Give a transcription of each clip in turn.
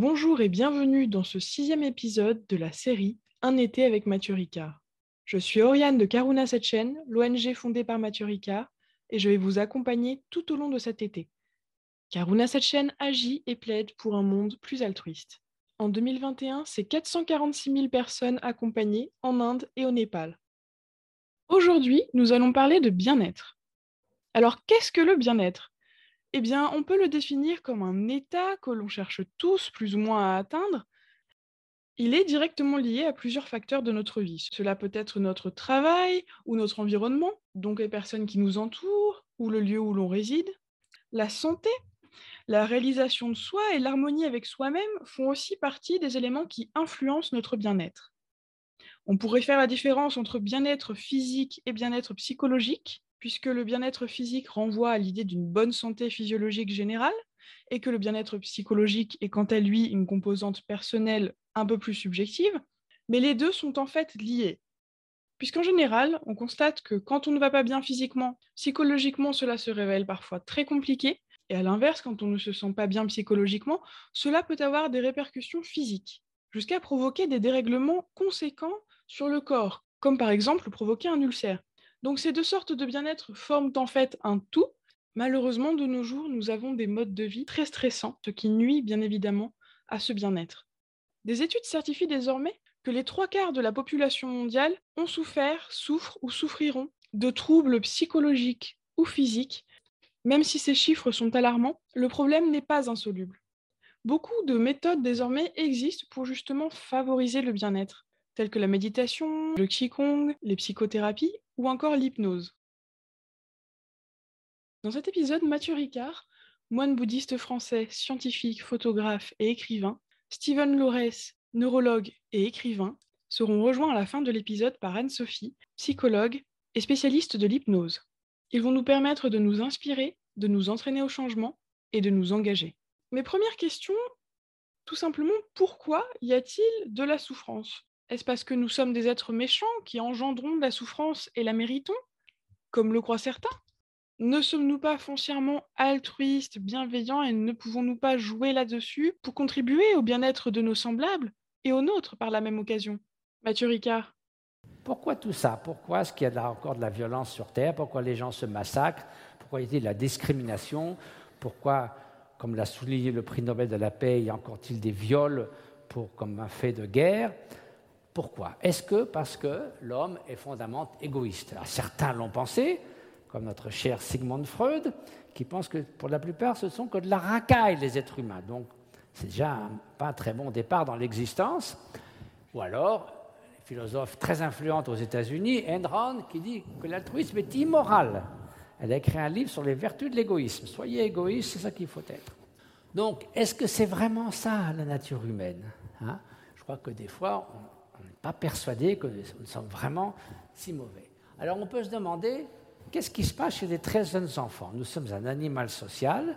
Bonjour et bienvenue dans ce sixième épisode de la série Un été avec Mathieu Ricard. Je suis Oriane de Karuna Setchen, l'ONG fondée par Mathieu et je vais vous accompagner tout au long de cet été. Karuna Setchen agit et plaide pour un monde plus altruiste. En 2021, c'est 446 000 personnes accompagnées en Inde et au Népal. Aujourd'hui, nous allons parler de bien-être. Alors, qu'est-ce que le bien-être? Eh bien, on peut le définir comme un état que l'on cherche tous plus ou moins à atteindre. Il est directement lié à plusieurs facteurs de notre vie. Cela peut être notre travail ou notre environnement, donc les personnes qui nous entourent ou le lieu où l'on réside. La santé, la réalisation de soi et l'harmonie avec soi-même font aussi partie des éléments qui influencent notre bien-être. On pourrait faire la différence entre bien-être physique et bien-être psychologique puisque le bien-être physique renvoie à l'idée d'une bonne santé physiologique générale, et que le bien-être psychologique est quant à lui une composante personnelle un peu plus subjective, mais les deux sont en fait liés. Puisqu'en général, on constate que quand on ne va pas bien physiquement, psychologiquement, cela se révèle parfois très compliqué, et à l'inverse, quand on ne se sent pas bien psychologiquement, cela peut avoir des répercussions physiques, jusqu'à provoquer des dérèglements conséquents sur le corps, comme par exemple provoquer un ulcère. Donc ces deux sortes de bien-être forment en fait un tout. Malheureusement, de nos jours, nous avons des modes de vie très stressants, ce qui nuit bien évidemment à ce bien-être. Des études certifient désormais que les trois quarts de la population mondiale ont souffert, souffrent ou souffriront de troubles psychologiques ou physiques. Même si ces chiffres sont alarmants, le problème n'est pas insoluble. Beaucoup de méthodes désormais existent pour justement favoriser le bien-être telles que la méditation, le qigong, les psychothérapies ou encore l'hypnose. Dans cet épisode, Mathieu Ricard, moine bouddhiste français, scientifique, photographe et écrivain, Steven Lorès, neurologue et écrivain, seront rejoints à la fin de l'épisode par Anne-Sophie, psychologue et spécialiste de l'hypnose. Ils vont nous permettre de nous inspirer, de nous entraîner au changement et de nous engager. Mes premières questions, tout simplement, pourquoi y a-t-il de la souffrance? Est-ce parce que nous sommes des êtres méchants qui engendrons la souffrance et la méritons, comme le croient certains? Ne sommes-nous pas foncièrement altruistes, bienveillants et ne pouvons-nous pas jouer là-dessus pour contribuer au bien-être de nos semblables et aux nôtres par la même occasion? Mathieu Ricard. Pourquoi tout ça? Pourquoi est-ce qu'il y a encore de la violence sur Terre? Pourquoi les gens se massacrent? Pourquoi il y a de la discrimination? Pourquoi, comme l'a souligné le prix Nobel de la paix, y a encore-t-il des viols pour, comme un fait de guerre? Pourquoi? Est-ce que parce que l'homme est fondamentalement égoïste? Certains l'ont pensé, comme notre cher Sigmund Freud, qui pense que pour la plupart, ce sont que de la racaille, les êtres humains. Donc, c'est déjà un, pas un très bon départ dans l'existence. Ou alors, philosophe très influente aux États-Unis, Rand, qui dit que l'altruisme est immoral. Elle a écrit un livre sur les vertus de l'égoïsme. Soyez égoïste, c'est ça qu'il faut être. Donc, est-ce que c'est vraiment ça, la nature humaine hein? Je crois que des fois, pas persuadé que nous sommes vraiment si mauvais. Alors on peut se demander, qu'est-ce qui se passe chez les très jeunes enfants? Nous sommes un animal social.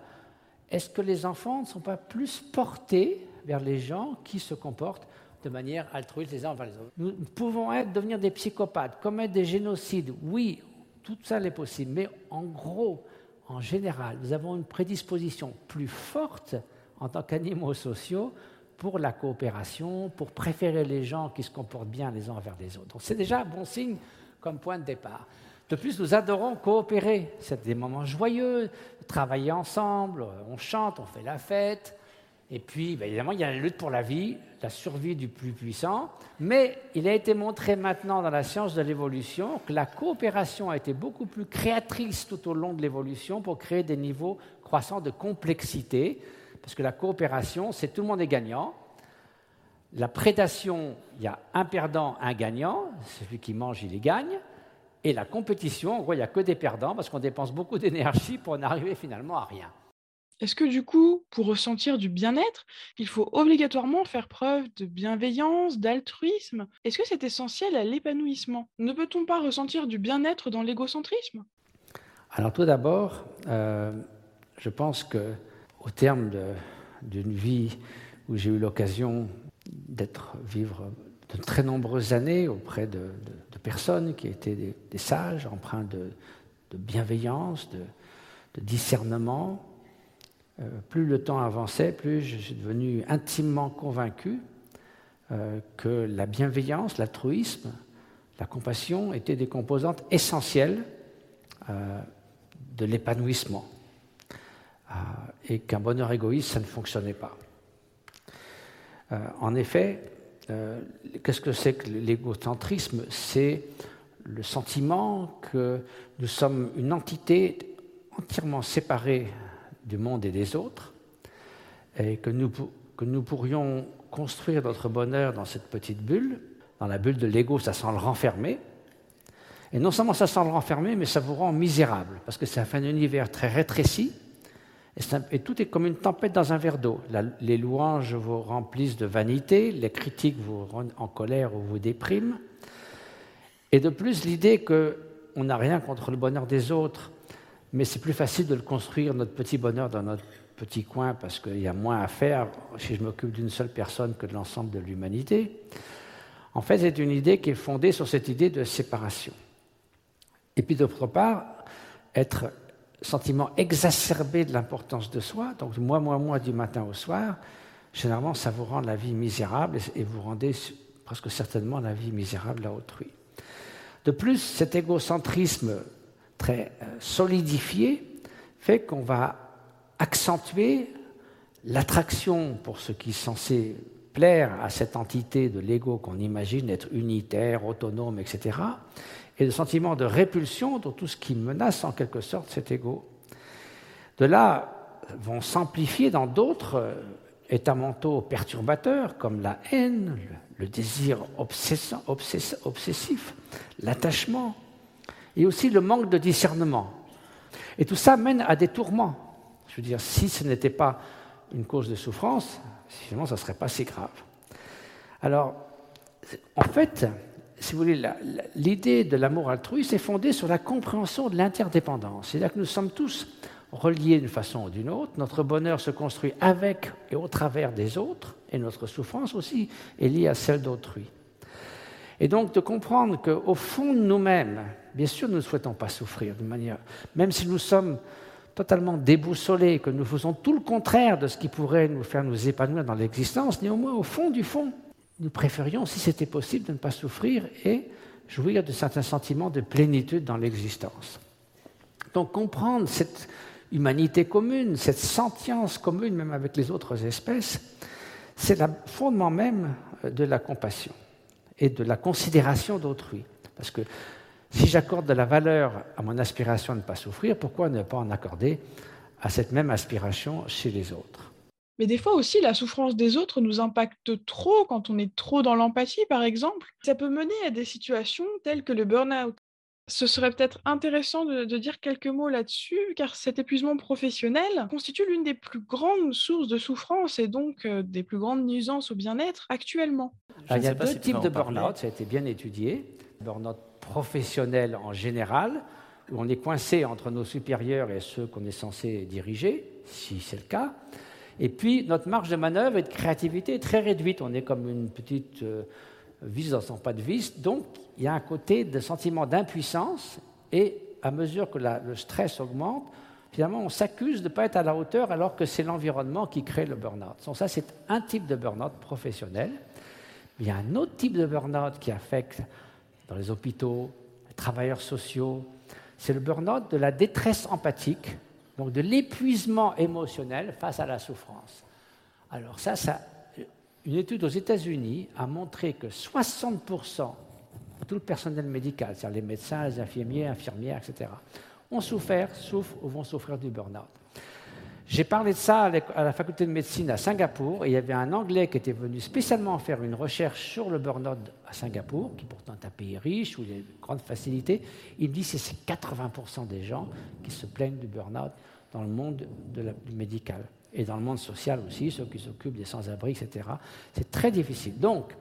Est-ce que les enfants ne sont pas plus portés vers les gens qui se comportent de manière altruiste les uns envers les autres? Nous pouvons être, devenir des psychopathes, commettre des génocides. Oui, tout ça est possible. Mais en gros, en général, nous avons une prédisposition plus forte en tant qu'animaux sociaux pour la coopération, pour préférer les gens qui se comportent bien les uns envers les autres. C'est déjà un bon signe comme point de départ. De plus, nous adorons coopérer. C'est des moments joyeux, travailler ensemble, on chante, on fait la fête. Et puis, ben, évidemment, il y a la lutte pour la vie, la survie du plus puissant. Mais il a été montré maintenant dans la science de l'évolution que la coopération a été beaucoup plus créatrice tout au long de l'évolution pour créer des niveaux croissants de complexité parce que la coopération, c'est tout le monde est gagnant. La prédation, il y a un perdant, un gagnant, celui qui mange, il y gagne. Et la compétition, en gros, il n'y a que des perdants parce qu'on dépense beaucoup d'énergie pour n'arriver finalement à rien. Est-ce que du coup, pour ressentir du bien-être, il faut obligatoirement faire preuve de bienveillance, d'altruisme? Est-ce que c'est essentiel à l'épanouissement? Ne peut-on pas ressentir du bien-être dans l'égocentrisme? Alors tout d'abord, euh, je pense que au terme d'une vie où j'ai eu l'occasion d'être vivre de très nombreuses années auprès de, personnes qui étaient des, sages, empreints de, bienveillance, de, discernement, plus le temps avançait, plus je suis devenu intimement convaincu que la bienveillance, l'altruisme, la compassion étaient des composantes essentielles de l'épanouissement et qu'un bonheur égoïste, ça ne fonctionnait pas. en effet, qu'est-ce que c'est que l'égocentrisme? C'est le sentiment que nous sommes une entité entièrement séparée du monde et des autres, et que nous, que nous pourrions construire notre bonheur dans cette petite bulle. Dans la bulle de l'ego, ça sent le renfermer. Et non seulement ça sent le renfermer, mais ça vous rend misérable, parce que c'est un univers très rétréci, et, tout est comme une tempête dans un verre d'eau. Les louanges vous remplissent de vanité, les critiques vous rendent en colère ou vous dépriment. Et de plus, l'idée qu'on n'a rien contre le bonheur des autres, mais c'est plus facile de le construire, notre petit bonheur, dans notre petit coin, parce qu'il y a moins à faire si je m'occupe d'une seule personne que de l'ensemble de l'humanité. En fait, c'est une idée qui est fondée sur cette idée de séparation. Et puis d'autre part, être sentiment exacerbé de l'importance de soi, donc moi, moi, moi du matin au soir, généralement ça vous rend la vie misérable et vous rendez presque certainement la vie misérable à autrui. De plus, cet égocentrisme très euh, solidifié fait qu'on va accentuer l'attraction pour ce qui est censé plaire à cette entité de l'ego qu'on imagine être unitaire, autonome, etc., et le sentiment de répulsion dans tout ce qui menace en quelque sorte cet ego. De là vont s'amplifier dans d'autres euh, états mentaux perturbateurs comme la haine, le désir obsessif, l'attachement, et aussi le manque de discernement. Et tout ça mène à des tourments. Je veux dire, si ce n'était pas une cause de souffrance, sinon ça ne serait pas si grave. Alors, en fait, si vous voulez, l'idée de l'amour altruiste est fondée sur la compréhension de l'interdépendance. C'est-à-dire que nous sommes tous reliés d'une façon ou d'une autre. Notre bonheur se construit avec et au travers des autres, et notre souffrance aussi est liée à celle d'autrui. Et donc de comprendre qu'au fond de nous-mêmes, bien sûr, nous ne souhaitons pas souffrir de manière, même si nous sommes totalement déboussolés, que nous faisons tout le contraire de ce qui pourrait nous faire nous épanouir dans l'existence, néanmoins, au fond du fond, nous préférions, si c'était possible, de ne pas souffrir et jouir de certains sentiments de plénitude dans l'existence. Donc comprendre cette humanité commune, cette sentience commune même avec les autres espèces, c'est le fondement même de la compassion et de la considération d'autrui. Parce que si j'accorde de la valeur à mon aspiration de ne pas souffrir, pourquoi ne pas en accorder à cette même aspiration chez les autres? Mais des fois aussi, la souffrance des autres nous impacte trop quand on est trop dans l'empathie, par exemple. Ça peut mener à des situations telles que le burn-out. Ce serait peut-être intéressant de, dire quelques mots là-dessus, car cet épuisement professionnel constitue l'une des plus grandes sources de souffrance et donc euh, des plus grandes nuisances au bien-être actuellement. il y a deux types de burn-out, ça a été bien étudié. Burn-out professionnel en général, où on est coincé entre nos supérieurs et ceux qu'on est censé diriger, si c'est le cas. Et puis, notre marge de manœuvre et de créativité est très réduite. On est comme une petite euh, vis dans son pas de vis. Donc, il y a un côté de sentiment d'impuissance et à mesure que le stress augmente, finalement, on s'accuse de ne pas être à la hauteur alors que c'est l'environnement qui crée le burn-out. Donc ça, c'est un type de burn-out professionnel. Il y a un autre type de burn-out qui affecte dans les hôpitaux, les travailleurs sociaux. C'est le burn-out de la détresse empathique, donc de l'épuisement émotionnel face à la souffrance. Alors ça, ça une étude aux États-Unis a montré que 60% de tout le personnel médical, c'est-à-dire les médecins, les infirmiers, infirmières, etc., ont souffert, souffrent ou vont souffrir du burn-out. J'ai parlé de ça à la faculté de médecine à Singapour, et il y avait un Anglais qui était venu spécialement faire une recherche sur le burn-out à Singapour, qui pourtant est un pays riche, où il y a une grande facilité. Il me dit que c'est 80% des gens qui se plaignent du burn-out dans le monde du médical et dans le monde social aussi, ceux qui s'occupent des sans-abri, etc. C'est très difficile. Donc,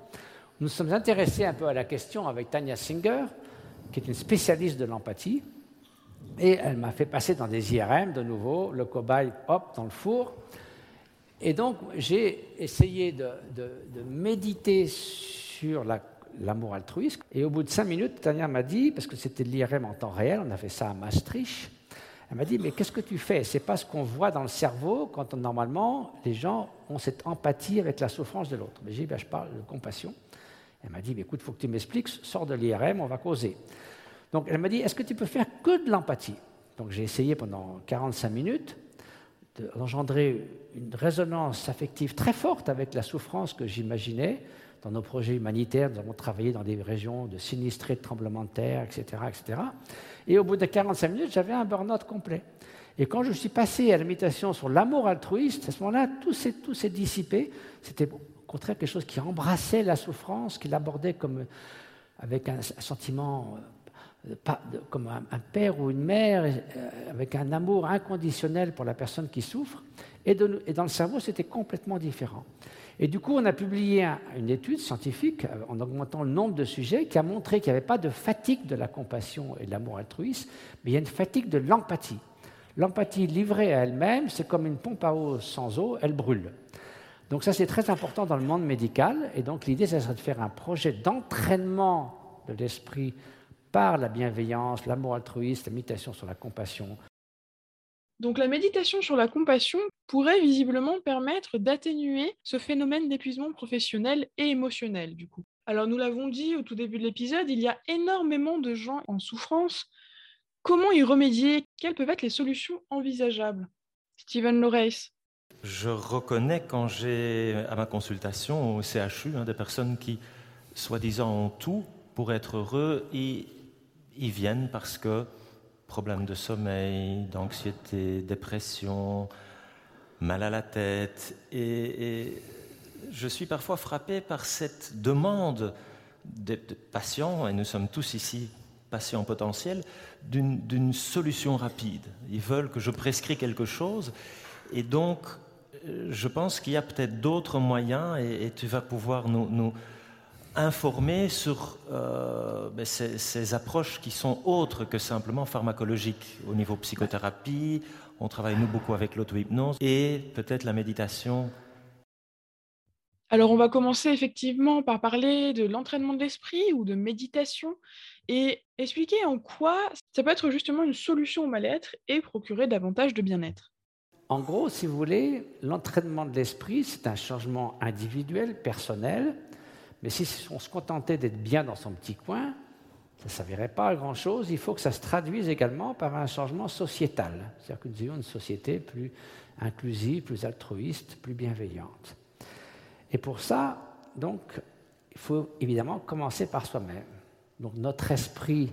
nous sommes intéressés un peu à la question avec Tania Singer, qui est une spécialiste de l'empathie, et elle m'a fait passer dans des IRM de nouveau, le cobaye, hop, dans le four. Et donc, j'ai essayé de, méditer sur l'amour altruiste. Et au bout de cinq minutes, Tania m'a dit, parce que c'était l'IRM en temps réel, on a fait ça à Maastricht, Elle m'a dit, mais qu'est-ce que tu fais? C'est pas ce qu'on voit dans le cerveau quand normalement les gens ont cette empathie avec la souffrance de l'autre. J'ai dit, ben, je parle de compassion. Elle m'a dit, mais écoute, il faut que tu m'expliques, sors de l'IRM, on va causer. Donc elle m'a dit, est-ce que tu peux faire que de l'empathie? Donc j'ai essayé pendant 45 minutes d'engendrer une résonance affective très forte avec la souffrance que j'imaginais. Dans nos projets humanitaires, nous avons travaillé dans des régions de sinistrés de tremblements de terre, etc. etc. Et au bout de 45 minutes, j'avais un burn-out complet. Et quand je suis passé à la méditation sur l'amour altruiste, à ce moment-là, tout s'est dissipé. C'était au contraire quelque chose qui embrassait la souffrance, qui l'abordait comme avec un sentiment comme un, père ou une mère euh, avec un amour inconditionnel pour la personne qui souffre. Et, dans le cerveau, c'était complètement différent. Et du coup, on a publié une étude scientifique euh, en augmentant le nombre de sujets qui a montré qu'il n'y avait pas de fatigue de la compassion et de l'amour altruiste, mais il y a une fatigue de l'empathie. L'empathie livrée à elle-même, c'est comme une pompe à eau sans eau, elle brûle. Donc ça, c'est très important dans le monde médical. Et donc l'idée, c'est de faire un projet d'entraînement de l'esprit par la bienveillance, l'amour altruiste, la méditation sur la compassion. Donc la méditation sur la compassion pourrait visiblement permettre d'atténuer ce phénomène d'épuisement professionnel et émotionnel du coup. Alors nous l'avons dit au tout début de l'épisode, il y a énormément de gens en souffrance. Comment y remédier? Quelles peuvent être les solutions envisageables? Stephen Loreis. Je reconnais quand j'ai à ma consultation au CHU hein, des personnes qui, soi-disant, ont tout pour être heureux et ils viennent parce que problèmes de sommeil, d'anxiété, dépression, mal à la tête. Et, je suis parfois frappé par cette demande des patients, et nous sommes tous ici patients potentiels, d'une solution rapide. Ils veulent que je prescris quelque chose. Et donc, euh, je pense qu'il y a peut-être d'autres moyens, et, tu vas pouvoir nous informer sur euh, ben, ces, approches qui sont autres que simplement pharmacologiques. Au niveau psychothérapie, on travaille nous beaucoup avec l'auto-hypnose et peut-être la méditation. Alors on va commencer effectivement par parler de l'entraînement de l'esprit ou de méditation et expliquer en quoi ça peut être justement une solution au mal-être et procurer davantage de bien-être. En gros, si vous voulez, l'entraînement de l'esprit, c'est un changement individuel, personnel, mais si on se contentait d'être bien dans son petit coin, ça ne servirait pas à grand-chose. Il faut que ça se traduise également par un changement sociétal. C'est-à-dire que nous ayons une société plus inclusive, plus altruiste, plus bienveillante. Et pour ça, donc, il faut évidemment commencer par soi-même. Donc notre esprit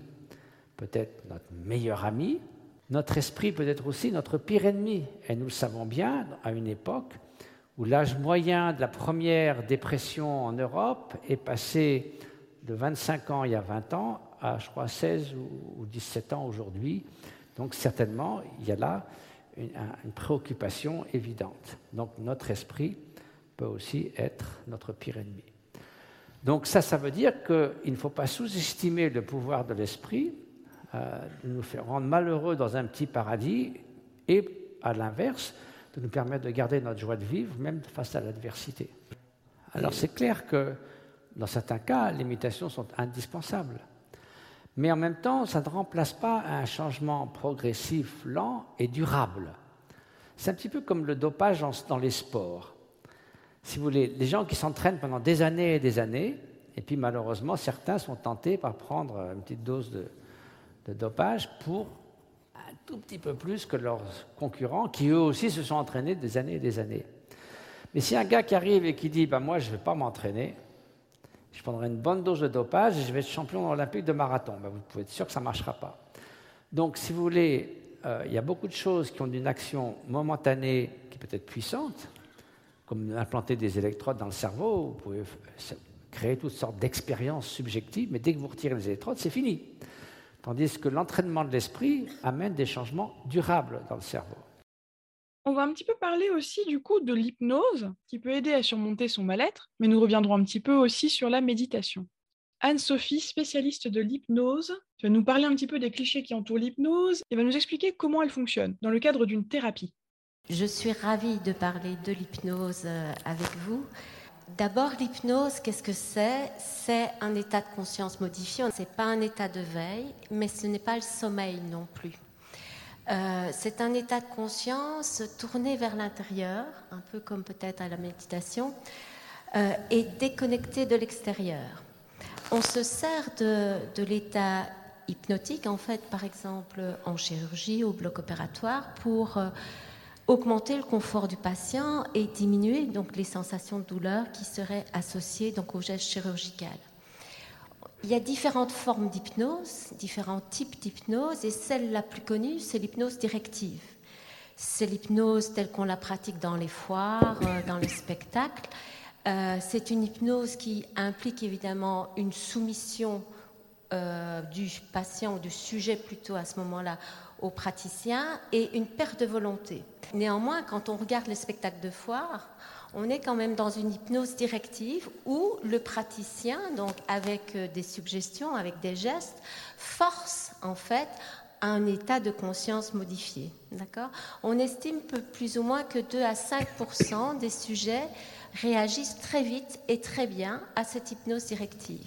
peut être notre meilleur ami, notre esprit peut être aussi notre pire ennemi. Et nous le savons bien, à une époque, où l'âge moyen de la première dépression en Europe est passé de 25 ans il y a 20 ans à, je crois, 16 ou 17 ans aujourd'hui. Donc certainement, il y a là une, préoccupation évidente. Donc notre esprit peut aussi être notre pire ennemi. Donc ça, ça veut dire qu'il ne faut pas sous-estimer le pouvoir de l'esprit, euh, nous faire rendre malheureux dans un petit paradis, et à l'inverse, de nous permettre de garder notre joie de vivre, même face à l'adversité. Alors c'est clair que dans certains cas, les mutations sont indispensables. Mais en même temps, ça ne remplace pas un changement progressif, lent et durable. C'est un petit peu comme le dopage dans les sports. Si vous voulez, les gens qui s'entraînent pendant des années et des années, et puis malheureusement, certains sont tentés par prendre une petite dose de, de dopage pour tout petit peu plus que leurs concurrents, qui eux aussi se sont entraînés des années et des années. Mais si un gars qui arrive et qui dit ben Moi, je ne vais pas m'entraîner, je prendrai une bonne dose de dopage et je vais être champion olympique de marathon, ben, vous pouvez être sûr que ça ne marchera pas. Donc, si vous voulez, euh, il y a beaucoup de choses qui ont une action momentanée qui peut être puissante, comme implanter des électrodes dans le cerveau, vous pouvez créer toutes sortes d'expériences subjectives, mais dès que vous retirez les électrodes, c'est fini. Tandis que l'entraînement de l'esprit amène des changements durables dans le cerveau. On va un petit peu parler aussi du coup de l'hypnose qui peut aider à surmonter son mal-être, mais nous reviendrons un petit peu aussi sur la méditation. Anne-Sophie, spécialiste de l'hypnose, va nous parler un petit peu des clichés qui entourent l'hypnose et va nous expliquer comment elle fonctionne dans le cadre d'une thérapie. Je suis ravie de parler de l'hypnose euh, avec vous. D'abord, l'hypnose, qu'est-ce que c'est? C'est un état de conscience modifié. Ce n'est pas un état de veille, mais ce n'est pas le sommeil non plus. Euh, c'est un état de conscience tourné vers l'intérieur, un peu comme peut-être à la méditation, euh, et déconnecté de l'extérieur. On se sert de, de l'état hypnotique, en fait, par exemple en chirurgie, au bloc opératoire, pour euh, augmenter le confort du patient et diminuer donc les sensations de douleur qui seraient associées donc au geste chirurgical. Il y a différentes formes d'hypnose, différents types d'hypnose, et celle la plus connue, c'est l'hypnose directive. C'est l'hypnose telle qu'on la pratique dans les foires, euh, dans les spectacles. Euh, c'est une hypnose qui implique évidemment une soumission euh, du patient ou du sujet plutôt à ce moment-là au praticien et une perte de volonté. Néanmoins, quand on regarde les spectacles de foire, on est quand même dans une hypnose directive où le praticien, donc avec euh, des suggestions, avec des gestes, force en fait un état de conscience modifié. D'accord? On estime plus ou moins que 2 à 5 des sujets réagissent très vite et très bien à cette hypnose directive.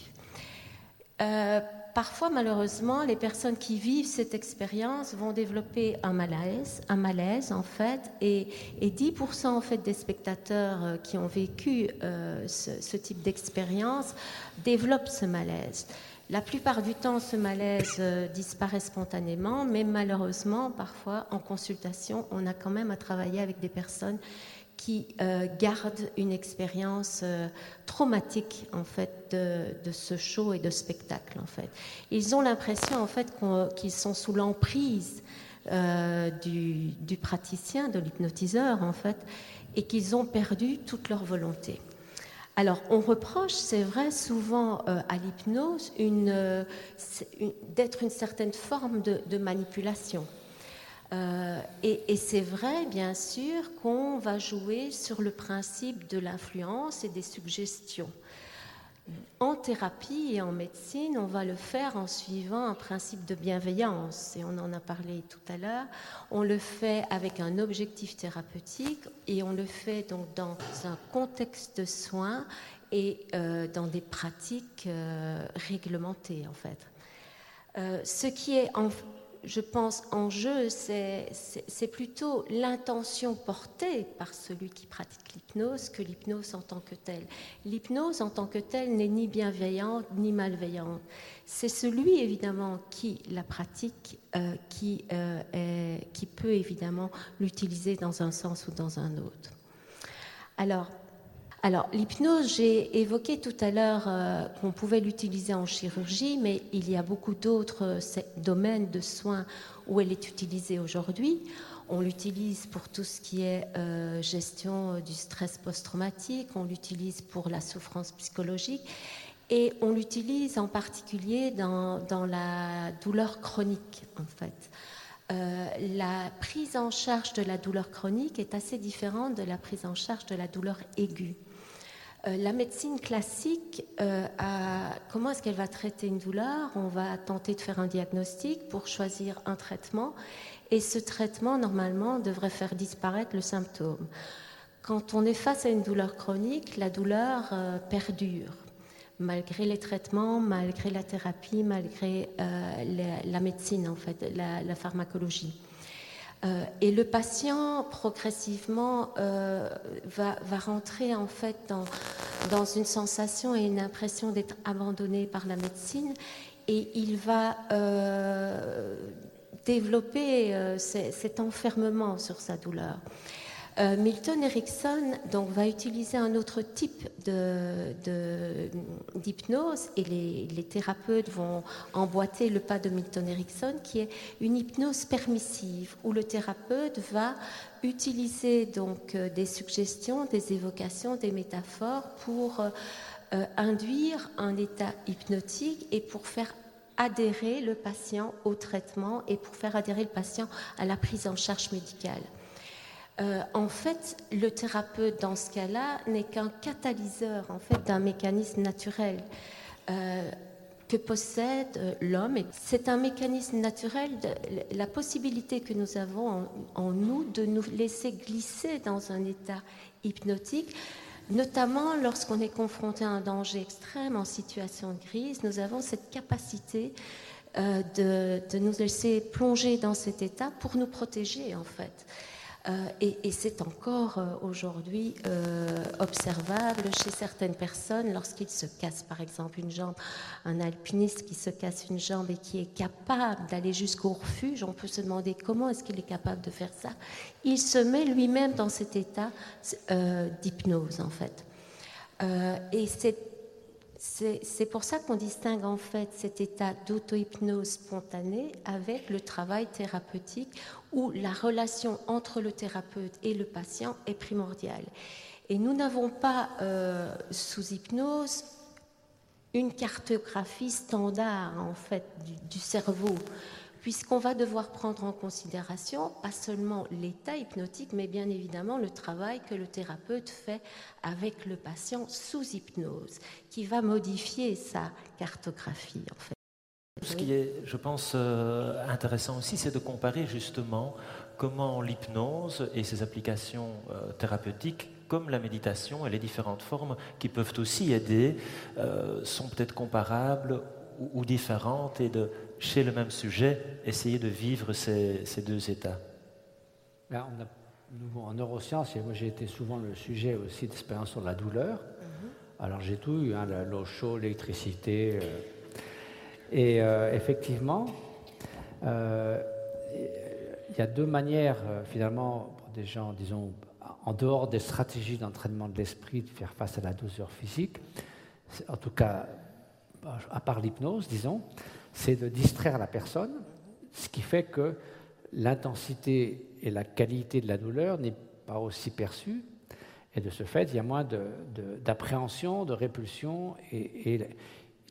Euh, parfois, malheureusement, les personnes qui vivent cette expérience vont développer un malaise, un malaise en fait, et, 10% en fait des spectateurs euh, qui ont vécu euh, ce, type d'expérience développent ce malaise. La plupart du temps, ce malaise disparaît spontanément, mais malheureusement, parfois, en consultation, on a quand même à travailler avec des personnes qui euh, gardent une expérience euh, traumatique en fait de, ce show et de spectacle en fait. Ils ont l'impression en fait qu'ils sont sous l'emprise euh, du, du, praticien, de l'hypnotiseur en fait, et qu'ils ont perdu toute leur volonté. Alors, on reproche, c'est vrai, souvent à l'hypnose d'être une certaine forme de manipulation. Euh, et, c'est vrai, bien sûr, qu'on va jouer sur le principe de l'influence et des suggestions. En thérapie et en médecine, on va le faire en suivant un principe de bienveillance, et on en a parlé tout à l'heure. On le fait avec un objectif thérapeutique et on le fait donc dans un contexte de soins et euh, dans des pratiques euh, réglementées, en fait. ce qui est en, je pense, en jeu, c'est plutôt l'intention portée par celui qui pratique l'hypnose que l'hypnose en tant que telle. L'hypnose en tant que telle n'est ni bienveillante ni malveillante. C'est celui, évidemment, qui la pratique, euh, qui, euh, qui peut évidemment l'utiliser dans un sens ou dans un autre. Alors, alors, l'hypnose, j'ai évoqué tout à l'heure euh, qu'on pouvait l'utiliser en chirurgie, mais il y a beaucoup d'autres euh, domaines de soins où elle est utilisée aujourd'hui. On l'utilise pour tout ce qui est euh, gestion du stress post-traumatique, on l'utilise pour la souffrance psychologique et on l'utilise en particulier dans, la douleur chronique, en fait. la prise en charge de la douleur chronique est assez différente de la prise en charge de la douleur aiguë. Euh, la médecine classique, euh, comment est-ce qu'elle va traiter une douleur? On va tenter de faire un diagnostic pour choisir un traitement et ce traitement, normalement, devrait faire disparaître le symptôme. Quand on est face à une douleur chronique, la douleur euh, perdure, malgré les traitements, malgré la thérapie, malgré la, médecine, en fait, la pharmacologie. Euh, et le patient, progressivement, euh, va, rentrer en fait dans, une sensation et une impression d'être abandonné par la médecine et il va euh, développer cet enfermement sur sa douleur. Euh, Milton Erickson donc, va utiliser un autre type d'hypnose et les, thérapeutes vont emboîter le pas de Milton Erickson qui est une hypnose permissive où le thérapeute va utiliser donc euh, des suggestions, des évocations, des métaphores pour euh, induire un état hypnotique et pour faire adhérer le patient au traitement et pour faire adhérer le patient à la prise en charge médicale. Euh, en fait, le thérapeute dans ce cas-là n'est qu'un catalyseur en fait d'un mécanisme naturel euh, que possède euh, l'homme. C'est un mécanisme naturel, de, la possibilité que nous avons en, nous de nous laisser glisser dans un état hypnotique. Notamment lorsqu'on est confronté à un danger extrême en situation de crise, nous avons cette capacité de, de, nous laisser plonger dans cet état pour nous protéger en fait. Euh, et, c'est encore euh, aujourd'hui euh, observable chez certaines personnes lorsqu'ils se cassent par exemple une jambe. Un alpiniste qui se casse une jambe et qui est capable d'aller jusqu'au refuge, on peut se demander comment est-ce qu'il est capable de faire ça. Il se met lui-même dans cet état d'hypnose en fait. et c'est c'est pour ça qu'on distingue en fait cet état d'auto-hypnose spontanée avec le travail thérapeutique où la relation entre le thérapeute et le patient est primordiale. Et nous n'avons pas euh, sous hypnose une cartographie standard en fait du cerveau puisqu'on va devoir prendre en considération pas seulement l'état hypnotique, mais bien évidemment le travail que le thérapeute fait avec le patient sous hypnose, qui va modifier sa cartographie. Ce qui est, je pense, euh, intéressant aussi, c'est de comparer justement comment l'hypnose et ses applications euh, thérapeutiques, comme la méditation et les différentes formes qui peuvent aussi aider, euh, sont peut-être comparables ou, différentes et de, chez le même sujet, essayer de vivre ces, deux états ben, En neurosciences, moi j'ai été souvent le sujet aussi d'expérience sur la douleur. Mm-hmm. Alors j'ai tout eu, hein, l'eau chaude, l'électricité. Euh. et euh, effectivement, euh, il y a deux manières finalement pour des gens, disons, en dehors des stratégies d'entraînement de l'esprit, de faire face à la douleur physique. En tout cas, à part l'hypnose, disons, c'est de distraire la personne, ce qui fait que l'intensité et la qualité de la douleur n'est pas aussi perçue, et de ce fait, il y a moins d'appréhension, de, répulsion, et,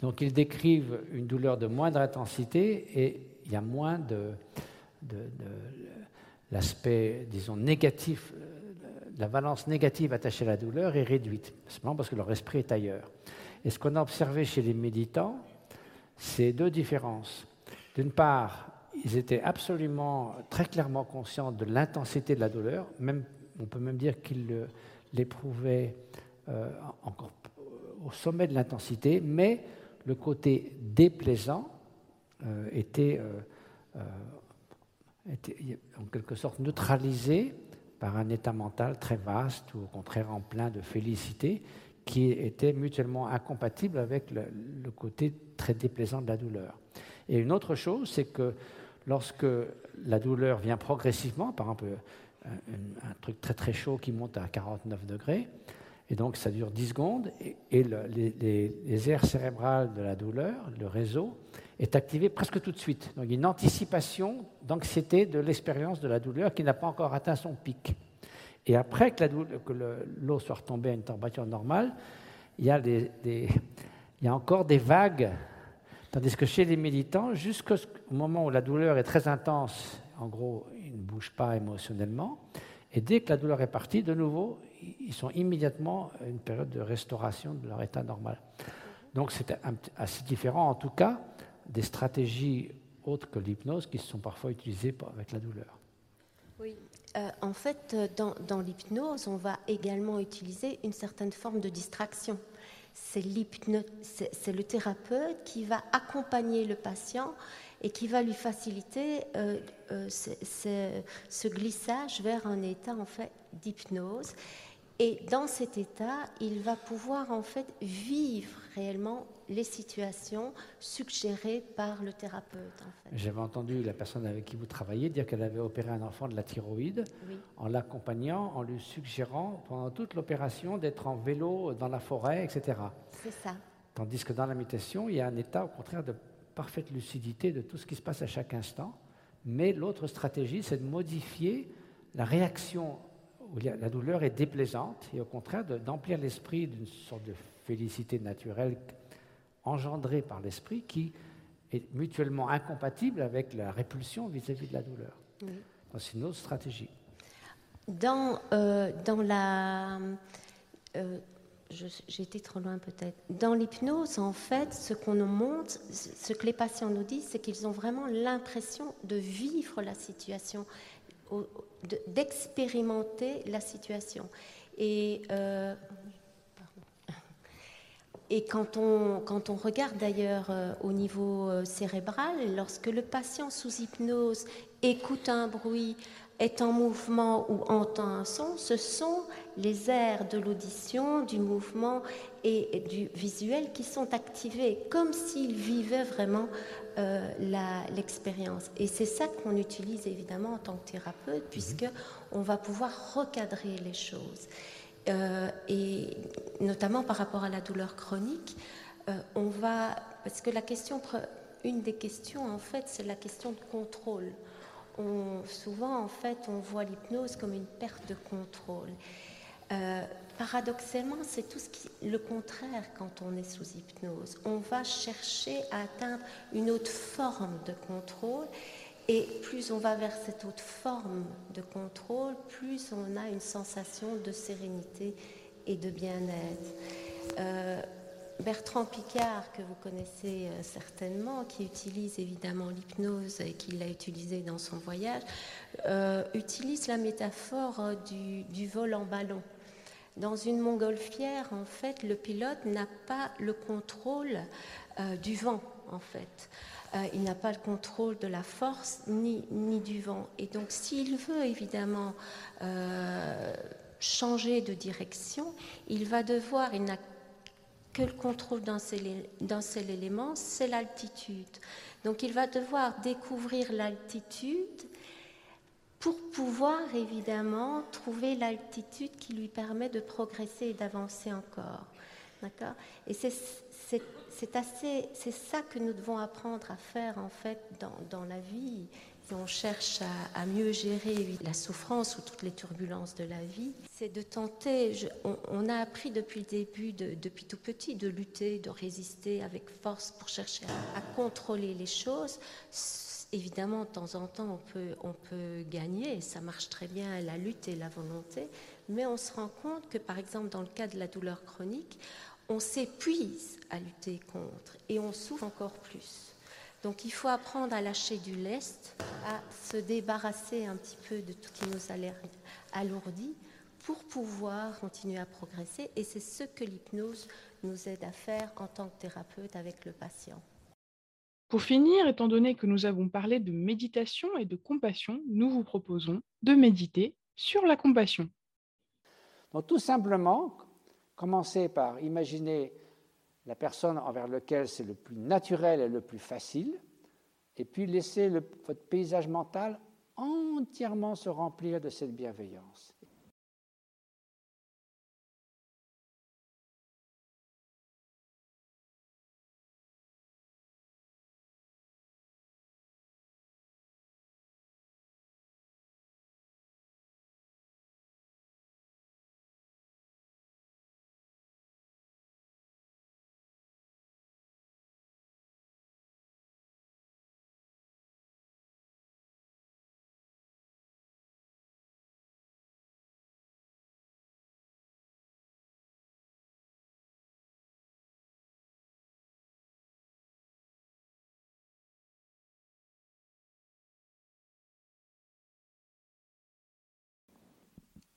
donc ils décrivent une douleur de moindre intensité, et il y a moins de, l'aspect, disons, négatif, la valence négative attachée à la douleur est réduite, simplement parce que leur esprit est ailleurs. Et ce qu'on a observé chez les méditants, c'est deux différences. D'une part, ils étaient absolument très clairement conscients de l'intensité de la douleur, même, on peut même dire qu'ils l'éprouvaient euh, encore au sommet de l'intensité, mais le côté déplaisant euh, était, euh, était, en quelque sorte neutralisé par un état mental très vaste ou au contraire en plein de félicité qui étaient mutuellement incompatibles avec le, côté très déplaisant de la douleur. Et une autre chose, c'est que lorsque la douleur vient progressivement, par exemple un, truc très très chaud qui monte à 49 degrés, et donc ça dure 10 secondes, et, les, les, aires cérébrales de la douleur, le réseau, est activé presque tout de suite. Donc une anticipation d'anxiété de l'expérience de la douleur qui n'a pas encore atteint son pic. Et après que l'eau soit retombée à une température normale, il y, a encore des vagues. Tandis que chez les méditants, jusqu'au moment où la douleur est très intense, en gros, ils ne bougent pas émotionnellement. Et dès que la douleur est partie, de nouveau, ils sont immédiatement à une période de restauration de leur état normal. Donc c'est assez différent, en tout cas, des stratégies autres que l'hypnose qui sont parfois utilisées avec la douleur. Oui, euh, en fait, euh, dans, l'hypnose, on va également utiliser une certaine forme de distraction. C'est le thérapeute qui va accompagner le patient et qui va lui faciliter euh, ce, glissage vers un état en fait d'hypnose. Et dans cet état, il va pouvoir en fait vivre réellement les situations suggérées par le thérapeute. J'avais entendu la personne avec qui vous travaillez dire qu'elle avait opéré un enfant de la thyroïde en l'accompagnant, en lui suggérant pendant toute l'opération d'être en vélo dans la forêt, etc. C'est ça. Tandis que dans la méditation, il y a un état au contraire de parfaite lucidité de tout ce qui se passe à chaque instant. Mais l'autre stratégie, c'est de modifier la réaction où la douleur est déplaisante et au contraire d'emplir l'esprit d'une sorte de félicité naturelle engendré par l'esprit qui est mutuellement incompatible avec la répulsion vis-à-vis de la douleur. C'est une autre stratégie. Dans, euh, dans la... Euh, été trop loin peut-être. Dans l'hypnose, en fait, ce qu'on nous montre, ce que les patients nous disent, c'est qu'ils ont vraiment l'impression de vivre la situation, d'expérimenter la situation. Et euh, et quand on, quand on regarde d'ailleurs euh, au niveau euh, cérébral, lorsque le patient sous hypnose écoute un bruit, est en mouvement ou entend un son, ce sont les aires de l'audition, du mouvement et du visuel qui sont activés, comme s'il vivait vraiment euh, l'expérience. Et c'est ça qu'on utilise évidemment en tant que thérapeute, mhm. puisque on va pouvoir recadrer les choses. Euh, et notamment par rapport à la douleur chronique, euh, on va, parce que la question, une des questions en fait, c'est la question de contrôle. Souvent en fait, on voit l'hypnose comme une perte de contrôle. Euh, paradoxalement, c'est tout ce qui, le contraire quand on est sous hypnose. On va chercher à atteindre une autre forme de contrôle et plus on va vers cette autre forme de contrôle, plus on a une sensation de sérénité et de bien-être. Euh, Bertrand Picard, que vous connaissez euh, certainement, qui utilise évidemment l'hypnose et qui l'a utilisé dans son voyage, euh, utilise la métaphore du, vol en ballon. Dans une montgolfière, en fait, le pilote n'a pas le contrôle du vent, en fait. Euh, il n'a pas le contrôle de la force ni, ni du vent. Et donc s'il veut évidemment euh, changer de direction, il va devoir, il n'a que le contrôle d'un seul, élément, c'est l'altitude. Donc il va devoir découvrir l'altitude pour pouvoir évidemment trouver l'altitude qui lui permet de progresser et d'avancer encore. D'accord? Et c'est ça que nous devons apprendre à faire en fait dans, la vie. On cherche à, mieux gérer la souffrance ou toutes les turbulences de la vie, c'est de tenter. on, a appris depuis le début, depuis tout petit, de lutter, de résister avec force pour chercher à, contrôler les choses. Évidemment, de temps en temps, on peut, on peut gagner, ça marche très bien, la lutte et la volonté, mais on se rend compte que, par exemple, dans le cas de la douleur chronique, on s'épuise à lutter contre et on souffre encore plus. Donc il faut apprendre à lâcher du lest, à se débarrasser un petit peu de tout qui nous a l'air alourdi pour pouvoir continuer à progresser. Et c'est ce que l'hypnose nous aide à faire en tant que thérapeute avec le patient. Pour finir, étant donné que nous avons parlé de méditation et de compassion, nous vous proposons de méditer sur la compassion. Donc tout simplement, Commencez par imaginer la personne envers laquelle c'est le plus naturel et le plus facile, et puis laissez votre paysage mental entièrement se remplir de cette bienveillance.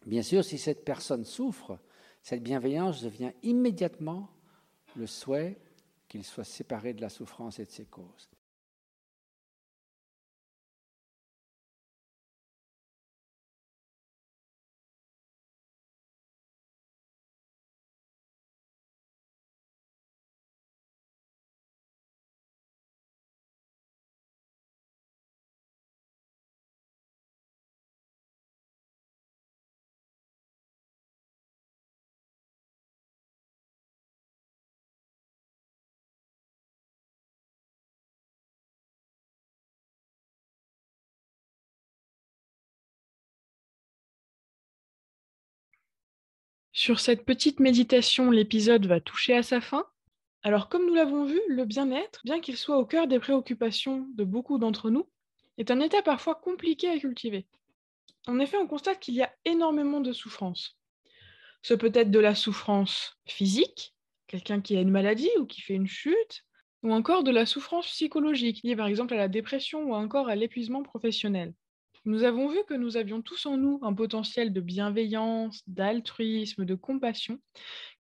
Bien sûr, si cette personne souffre, cette bienveillance devient immédiatement le souhait qu'il soit séparé de la souffrance et de ses causes. Sur cette petite méditation, l'épisode va toucher à sa fin. Alors comme nous l'avons vu, le bien-être, bien qu'il soit au cœur des préoccupations de beaucoup d'entre nous, est un état parfois compliqué à cultiver. En effet, on constate qu'il y a énormément de souffrance. Ce peut être de la souffrance physique, quelqu'un qui a une maladie ou qui fait une chute, ou encore de la souffrance psychologique, liée par exemple à la dépression ou encore à l'épuisement professionnel. Nous avons vu que nous avions tous en nous un potentiel de bienveillance, d'altruisme, de compassion,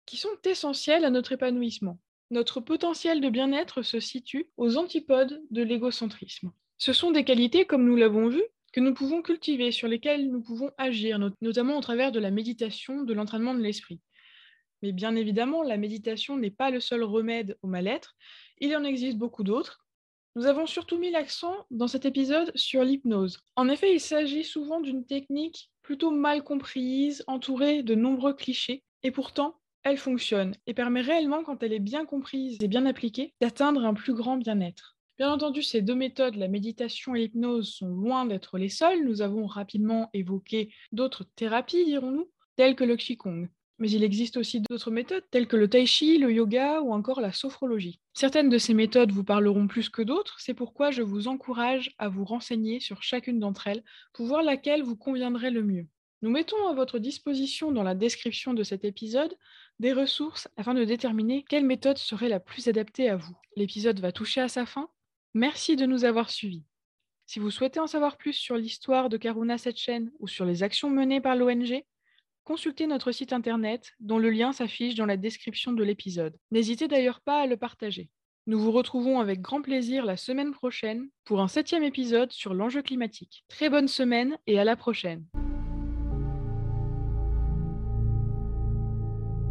qui sont essentielles à notre épanouissement. Notre potentiel de bien-être se situe aux antipodes de l'égocentrisme. Ce sont des qualités, comme nous l'avons vu, que nous pouvons cultiver, sur lesquelles nous pouvons agir, notamment au travers de la méditation, de l'entraînement de l'esprit. Mais bien évidemment, la méditation n'est pas le seul remède au mal-être, il en existe beaucoup d'autres. Nous avons surtout mis l'accent dans cet épisode sur l'hypnose. En effet, il s'agit souvent d'une technique plutôt mal comprise, entourée de nombreux clichés, et pourtant, elle fonctionne et permet réellement, quand elle est bien comprise et bien appliquée, d'atteindre un plus grand bien-être. Bien entendu, ces deux méthodes, la méditation et l'hypnose, sont loin d'être les seules. Nous avons rapidement évoqué d'autres thérapies, dirons-nous, telles que le Qigong. Mais il existe aussi d'autres méthodes telles que le tai chi, le yoga ou encore la sophrologie. Certaines de ces méthodes vous parleront plus que d'autres, c'est pourquoi je vous encourage à vous renseigner sur chacune d'entre elles pour voir laquelle vous conviendrait le mieux. Nous mettons à votre disposition dans la description de cet épisode des ressources afin de déterminer quelle méthode serait la plus adaptée à vous. L'épisode va toucher à sa fin. Merci de nous avoir suivis. Si vous souhaitez en savoir plus sur l'histoire de Karuna Setchen ou sur les actions menées par l'ONG, consultez notre site internet dont le lien s'affiche dans la description de l'épisode. N'hésitez d'ailleurs pas à le partager. Nous vous retrouvons avec grand plaisir la semaine prochaine pour un septième épisode sur l'enjeu climatique. Très bonne semaine et à la prochaine.